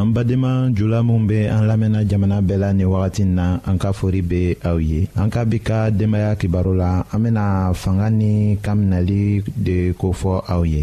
an badenma jula minw be an lamɛnna jamana bɛɛ la ni wagati na an ka fori be aw ye an ka bi ka denbaaya kibaro la an bena fanga ni kaminali de kofɔ aw ye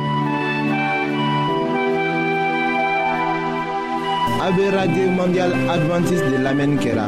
A bɛ radio mondial adventiste de lamɛnni kɛra.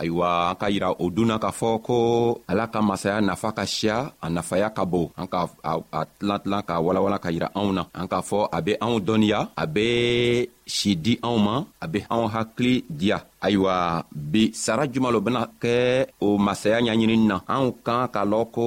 ayiwa an ka yira o dun na k'a fɔ ko ala ka masaya nafa ka siya a nafaya ka bon an ka a tilan tilan k'a walawala ka yira anw na an k'a fɔ a be anw dɔnniya a be si di anw ma a be anw hakili diya ayiwa bi sara juman lo bena kɛ o masaya ɲaɲinini na anw kan k'a lɔn ko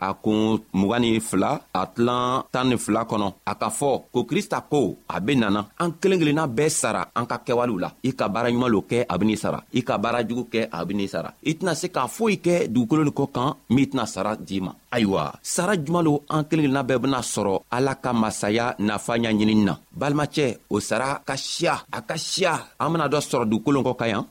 a kun mugan ni fila a tilan tan ni fila kɔnɔ a ka fɔ ko krista ko a be nana an kelen kelenna bɛɛ sara an ka kɛwalew la i ka baara ɲuman lo kɛ a ben'i sara i ka baara jugu kɛ a ben'i sara i tɛna se k'a foyi kɛ dugukolo ni kɔ kan min tɛna sara d'i ma ayiwa sara juman lo an kelen kelenna bɛɛ bena sɔrɔ ala ka masaya nafa ɲaɲinini na balimacɛ o sara ka siya a ka siya an bena dɔ sɔrɔ dugukolo kɔ ka yan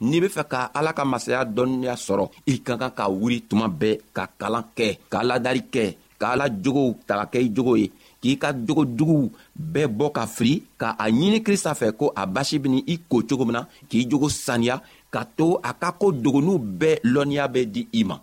n'i be fɛ ka ala ka masaya dɔnniya sɔrɔ i ka kan ka wuri tuma bɛɛ ka kalan kɛ k'a ladari kɛ k'a la jogow ta ka kɛ i jogo ye k'i ka jogo juguw bɛɛ bɔ ka firi ka a ɲini krista fɛ ko a basi beni i ko cogo min na k'i jogo saniya ka to a ka ko dogonuw bɛɛ lɔnniya bɛ di i ma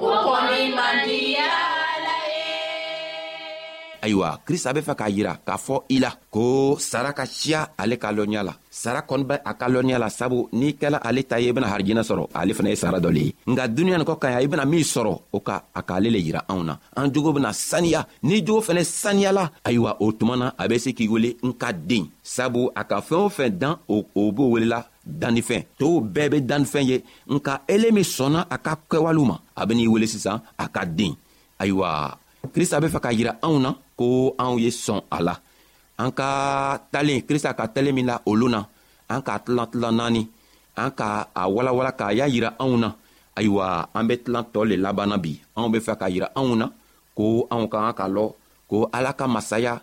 o kɔni man di ala ye. ayiwa krista bɛ fɛ k'a yira k'a fɔ i la ko sara ka siya ale ka lɔnniya la sara kɔni bɛ a ka lɔnniya la sabu n'i kɛla ale ta ye i bena harijinɛ sɔrɔ ale fana ye sara dɔ le ye nka duniɲa nin kɔ ka ya i bena min sɔrɔ o ka a k'ale le yira anw na an jogo bena saniya ni jogo fɛnɛ saniyala ayiwa o tuma na a be se k'i wele n ka den sabu a ka fɛɛn o fɛn dan o b'o welela dannifɛn tow bɛɛ be dannifɛn ye nka ele min sɔnna a ka kɛwalew ma a ben'i wele sisan a ka den ayiwa krista be fɛ ka yira anw na ko anw ye sɔn a la an ka talen krista ka talen min la olu na an k'a tilan tilan naani an ka a walawala k'a y'a yira anw na ayiwa an be tilan tɔɔ le labanna bi anw be fɛ k'a yira anw na ko anw ka kan ka lɔ ko ala ka masaya